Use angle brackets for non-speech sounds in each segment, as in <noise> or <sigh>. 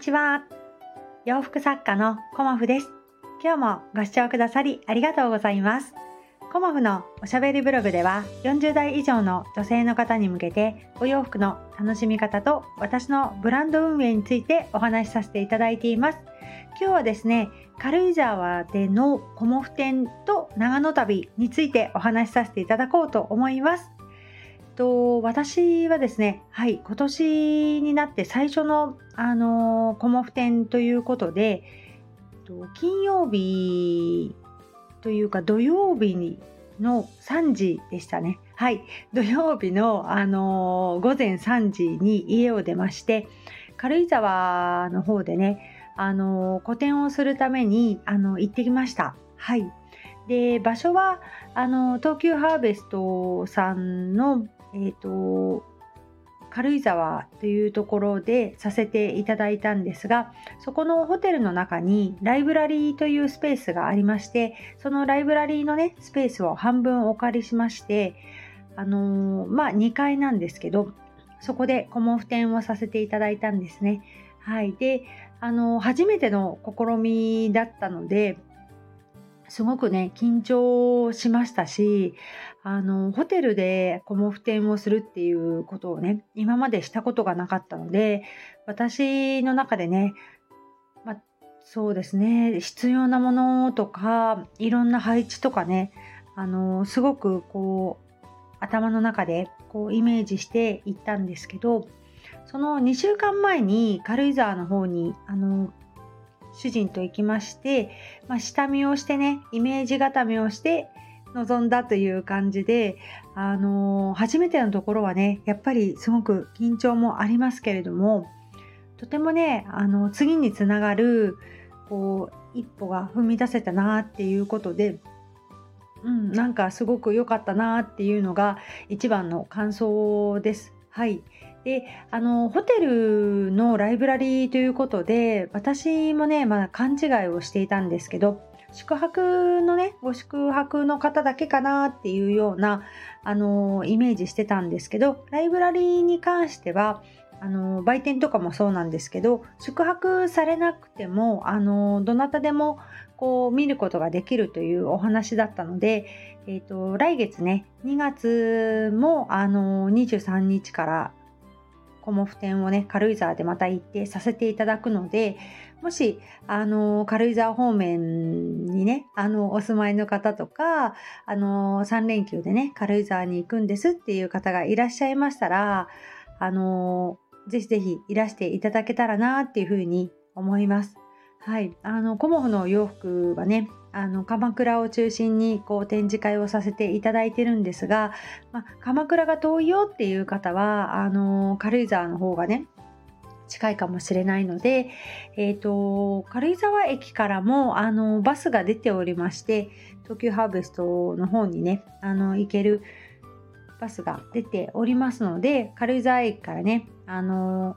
ちは。洋服作家のコモフです。今日もご視聴くださりありがとうございます。コモフのおしゃべりブログでは40代以上の女性の方に向けてお洋服の楽しみ方と私のブランド運営についてお話しさせていただいています。今日はですね、軽井沢でのコモフ展と長野旅についてお話しさせていただこうと思います。と私はですね、はい、今年になって最初の、あのコモフ展ということで、金曜日というか土曜日の3時でしたね。はい、土曜日の、あの午前3時に家を出まして、軽井沢の方でね、あの個展をするためにあの行ってきました。はい。で場所はあの東急ハーベストさんのえっ、ー、と軽井沢というところでさせていただいたんですがそこのホテルの中にライブラリーというスペースがありましてそのライブラリーのねスペースを半分お借りしましてあのー、まあ2階なんですけどそこで顧問付展をさせていただいたんですね。はい。であのー、初めての試みだったのですごくね、緊張しましたし、あの、ホテルでコモフ展をするっていうことをね、今までしたことがなかったので、私の中でね、まそうですね、必要なものとか、いろんな配置とかね、あの、すごくこう、頭の中でこうイメージしていったんですけど、その2週間前に軽井沢の方にあの主人と行きまして、まあ、下見をしてねイメージ固めをして臨んだという感じで、あのー、初めてのところはねやっぱりすごく緊張もありますけれどもとてもねあの次につながるこう一歩が踏み出せたなっていうことで、うん、なんかすごく良かったなっていうのが一番の感想です。はい。であのホテルのライブラリーということで私もね、まあ、勘違いをしていたんですけど宿泊のねご宿泊の方だけかなっていうようなあのイメージしてたんですけどライブラリーに関してはあの売店とかもそうなんですけど宿泊されなくてもあのどなたでもこう見ることができるというお話だったので、えーと、来月ね2月もあの23日からコモフ展をね軽井沢でまた行ってさせていただくのでもしあの軽井沢方面にねあのお住まいの方とかあの3連休でね軽井沢に行くんですっていう方がいらっしゃいましたらあのぜひぜひいらしていただけたらなっていうふうに思います。はい、あのコモフの洋服はねあの鎌倉を中心にこう展示会をさせていただいてるんですが、まあ、鎌倉が遠いよっていう方はあの軽井沢の方がね近いかもしれないので、えーと、軽井沢駅からもあのバスが出ておりまして東急ハーベストの方にねあの行けるバスが出ておりますので軽井沢駅からねあの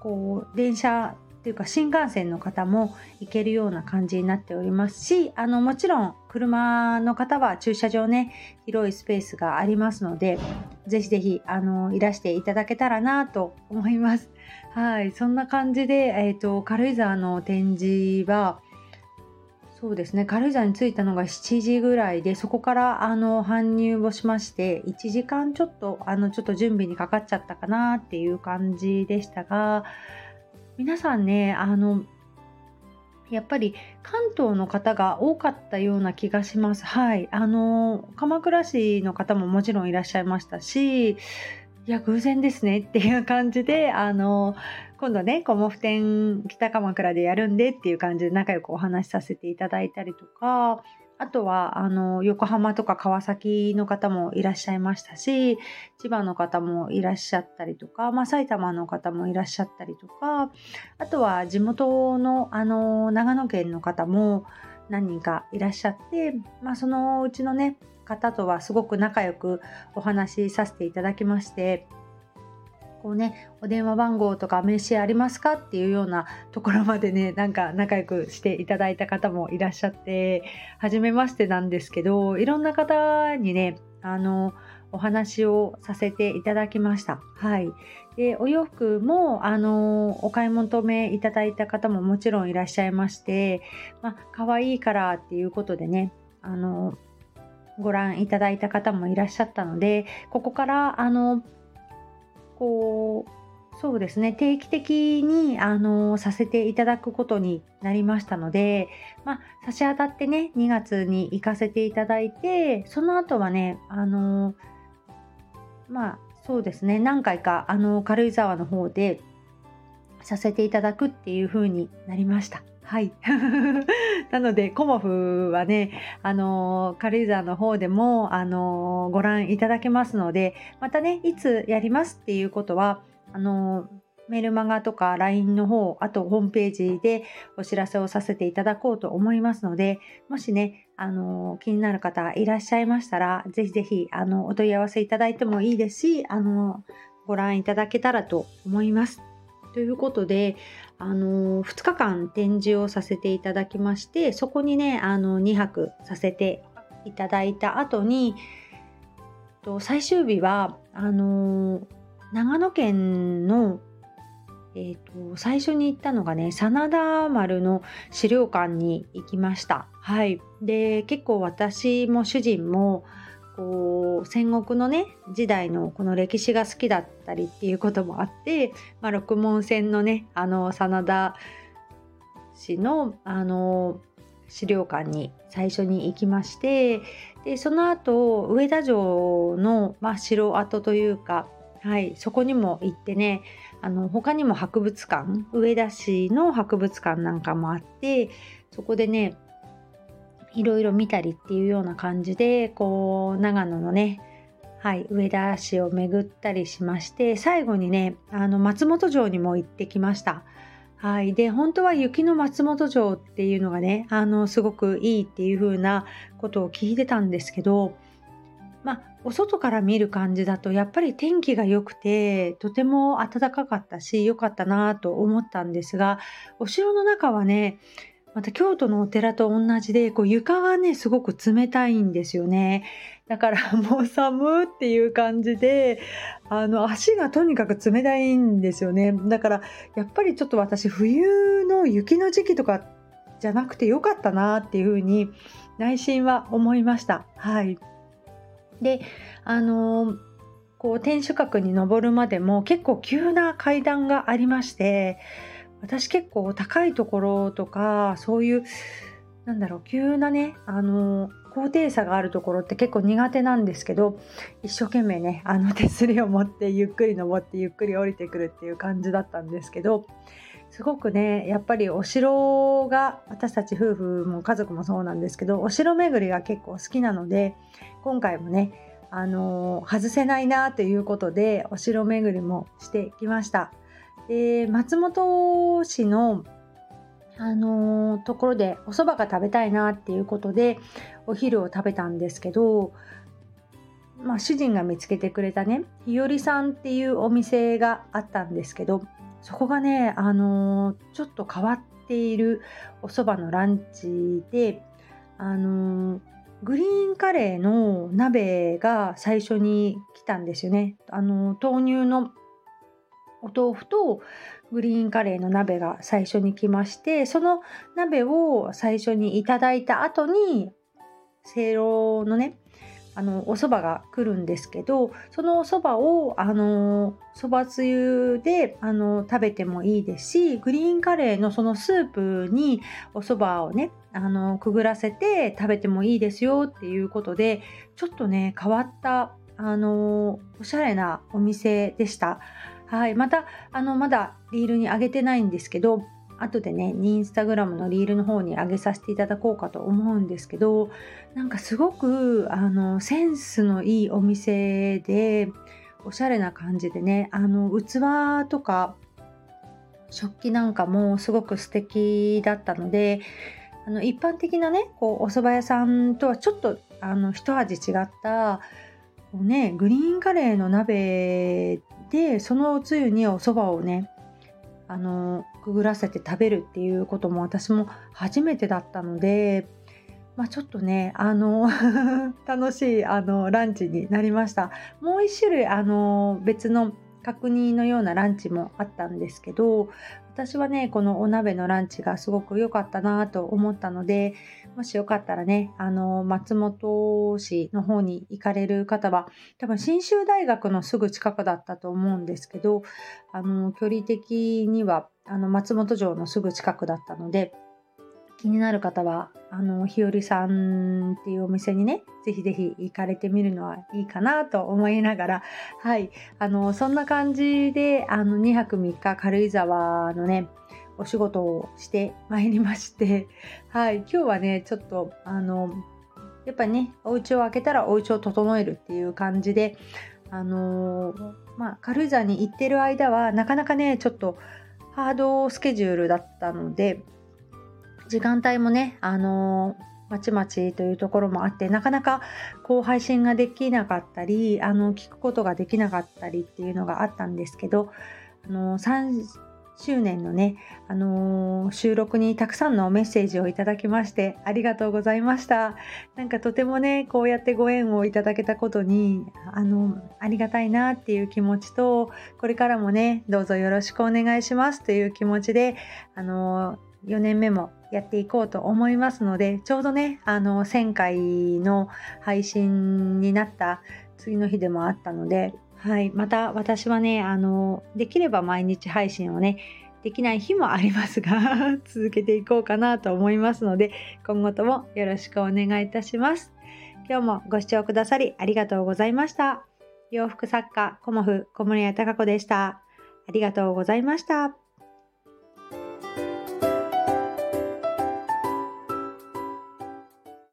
こう電車っていうか新幹線の方も行けるような感じになっておりますしあのもちろん車の方は駐車場ね広いスペースがありますのでぜひぜひあのいらしていただけたらなと思います。<laughs> はいそんな感じで、えーと、軽井沢の展示はそうですね軽井沢に着いたのが7時ぐらいでそこからあの搬入をしまして1時間ちょっとあのちょっと準備にかかっちゃったかなっていう感じでしたが皆さんねあのやっぱり関東の方が多かったような気がします。はい。あの、鎌倉市の方ももちろんいらっしゃいましたし、いや、偶然ですねっていう感じで、あの、今度ね、コモフ展北鎌倉でやるんでっていう感じで仲良くお話しさせていただいたりとか、あとはあの横浜とか川崎の方もいらっしゃいましたし千葉の方もいらっしゃったりとか、まあ、埼玉の方もいらっしゃったりとかあとは地元のあの長野県の方も何人かいらっしゃって、まあ、そのうちのね方とはすごく仲良くお話しさせていただきましてこうね、お電話番号とか名刺ありますかっていうようなところまでね、<laughs> なんか仲良くしていただいた方もいらっしゃって、初めましてなんですけど、いろんな方にね、あの、お話をさせていただきました。はい。で、お洋服も、あの、お買い求めいただいた方ももちろんいらっしゃいまして、まあ、可愛いからっていうことでね、あの、ご覧いただいた方もいらっしゃったので、ここから、あの、こう、そうですね定期的にあのさせていただくことになりましたので、まあ、差し当たってね2月に行かせていただいてその後はねあのまあそうですね何回かあの軽井沢の方でさせていただくっていう風になりました。はい。<laughs> なので、コモフはね、あの軽井沢の方でも、あのご覧いただけますので、またね、いつやりますっていうことは、あのメールマガとか LINE の方、あとホームページでお知らせをさせていただこうと思いますので、もしね、あの、気になる方いらっしゃいましたら、ぜひぜひ、あの、お問い合わせいただいてもいいですし、あの、ご覧いただけたらと思います。ということで、あの、2日間展示をさせていただきまして、そこにね、あの、2泊させていただいた後にと、最終日は、あの長野県の、えーと、最初に行ったのがね真田丸の資料館に行きました。はい、で結構私も主人もこう戦国のね時代のこの歴史が好きだったりっていうこともあって、まあ、六門線のねあの真田氏のあの資料館に最初に行きましてでその後上田城の、まあ、城跡というかはい、そこにも行ってねあの他にも博物館上田市の博物館なんかもあってそこでねいろいろ見たりっていうような感じでこう長野のねはい、上田市を巡ったりしまして最後にねあの松本城にも行ってきました。はい、で本当は雪の松本城っていうのがねあのすごくいいっていう風なことを聞いてたんですけどまあ、お外から見る感じだとやっぱり天気が良くてとても暖かかったし良かったなと思ったんですがお城の中はねまた京都のお寺と同じでこう床がねすごく冷たいんですよね。だからもう寒っていう感じであの足がとにかく冷たいんですよね。だからやっぱりちょっと私冬の雪の時期とかじゃなくてよかったなっていうふうに内心は思いました。はい。であのこう天守閣に登るまでも結構急な階段がありまして私結構高いところとかそういうなんだろう急なねあの高低差があるところって結構苦手なんですけど一生懸命ねあの <laughs> 手すりを持ってゆっくり登ってゆっくり降りてくるっていう感じだったんですけどすごくねやっぱりお城が私たち夫婦も家族もそうなんですけどお城巡りが結構好きなので今回もねあの外せないなということでお城巡りもしてきました。で松本市のあのところでお蕎麦が食べたいなっていうことでお昼を食べたんですけど、まあ、主人が見つけてくれたね日和さんっていうお店があったんですけどそこがね、あのちょっと変わっているお蕎麦のランチで、あのグリーンカレーの鍋が最初に来たんですよね。あの豆乳のお豆腐とグリーンカレーの鍋が最初に来ましてその鍋を最初にいただいた後にせいろのねあのお蕎麦が来るんですけどそのお蕎麦をあの蕎麦つゆであの食べてもいいですしグリーンカレーのそのスープにお蕎麦をねあのくぐらせて食べてもいいですよっていうことでちょっとね変わったあのおしゃれなお店でした。はい、またあのまだリールに上げてないんですけど後でねインスタグラムのリールの方に上げさせていただこうかと思うんですけどなんかすごくあのセンスのいいお店でおしゃれな感じでねあの器とか食器なんかもすごく素敵だったのであの一般的なねこうお蕎麦屋さんとはちょっとあの一味違ったこう、ね、グリーンカレーの鍋でそのおつゆにおそばをねあのくぐらせて食べるっていうことも私も初めてだったので、まあ、ちょっとね、あの <laughs> 楽しいあのランチになりました。もう一種類あの別の角煮のようなランチもあったんですけど私はねこのお鍋のランチがすごく良かったなと思ったのでもしよかったらねあの松本市の方に行かれる方は多分信州大学のすぐ近くだったと思うんですけどあの距離的にはあの松本城のすぐ近くだったので気になる方は、あの、日和さんっていうお店にね、ぜひぜひ行かれてみるのはいいかなと思いながら、はい、あの、そんな感じで、あの、2泊3日軽井沢のね、お仕事をしてまいりまして、はい、今日はね、ちょっと、あの、やっぱね、お家を開けたらお家を整えるっていう感じで、あのまあ、軽井沢に行ってる間は、なかなかね、ちょっとハードスケジュールだったので、時間帯もね、あのまちまちというところもあってなかなかこう配信ができなかったりあの聞くことができなかったりっていうのがあったんですけどあの3周年のね、あのー、収録にたくさんのメッセージをいただきましてありがとうございました。なんかとてもねこうやってご縁をいただけたことにあのありがたいなっていう気持ちとこれからもねどうぞよろしくお願いしますという気持ちであのー4年目もやっていこうと思いますのでちょうどねあの1000回の配信になった次の日でもあったので、はい、また私はねあのできれば毎日配信をねできない日もありますが <laughs> 続けていこうかなと思いますので今後ともよろしくお願いいたします。今日もご視聴くださりありがとうございました。洋服作家コモフ小森屋隆子でした。ありがとうございました。